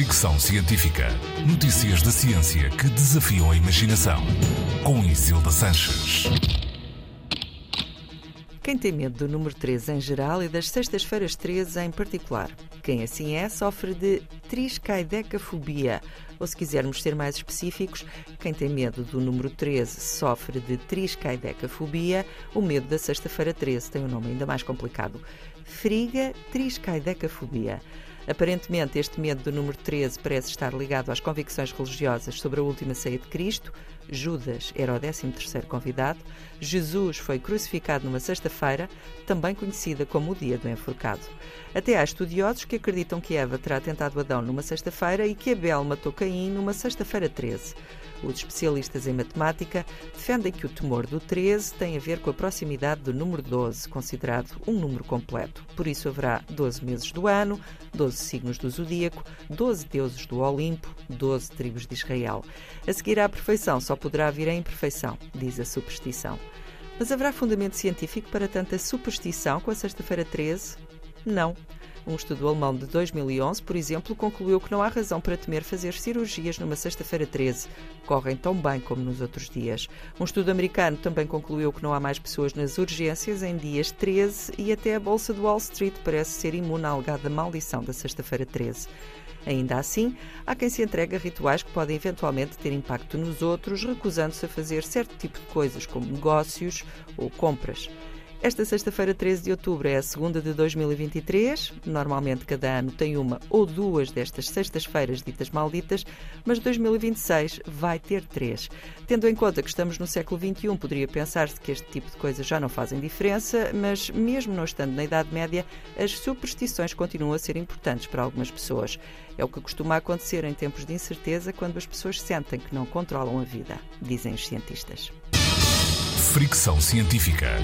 Fricção Científica. Notícias da ciência que desafiam a imaginação. Com Isilda Sanches. Quem tem medo do número 13 em geral e das sextas-feiras 13 em particular? Quem assim é sofre de triscaidecafobia. Ou se quisermos ser mais específicos, quem tem medo do número 13 sofre de triscaidecafobia. O medo da sexta-feira 13 tem um nome ainda mais complicado. Friga triscaidecafobia. Aparentemente, este medo do número 13 parece estar ligado às convicções religiosas sobre a última ceia de Cristo. Judas era o 13º convidado. Jesus foi crucificado numa sexta-feira, também conhecida como o dia do enforcado. Até há estudiosos que acreditam que Eva terá tentado Adão numa sexta-feira e que Abel matou Caim numa sexta-feira 13. Os especialistas em matemática defendem que o temor do 13 tem a ver com a proximidade do número 12, considerado um número completo. Por isso haverá 12 meses do ano, 12 signos do zodíaco, 12 deuses do Olimpo, 12 tribos de Israel. A seguir à perfeição só poderá vir a imperfeição, diz a superstição. Mas haverá fundamento científico para tanta superstição com a sexta-feira 13? Não. Um estudo alemão de 2011, por exemplo, concluiu que não há razão para temer fazer cirurgias numa sexta-feira 13. Correm tão bem como nos outros dias. Um estudo americano também concluiu que não há mais pessoas nas urgências em dias 13 e até a Bolsa de Wall Street parece ser imune à alegada maldição da sexta-feira 13. Ainda assim, há quem se entregue a rituais que podem eventualmente ter impacto nos outros, recusando-se a fazer certo tipo de coisas, como negócios ou compras. Esta sexta-feira, 13 de outubro, é a segunda de 2023. Normalmente, cada ano tem uma ou duas destas sextas-feiras ditas malditas, mas 2026 vai ter três. Tendo em conta que estamos no século XXI, poderia pensar-se que este tipo de coisas já não fazem diferença, mas mesmo não estando na Idade Média, as superstições continuam a ser importantes para algumas pessoas. É o que costuma acontecer em tempos de incerteza quando as pessoas sentem que não controlam a vida, dizem os cientistas. Fricção Científica.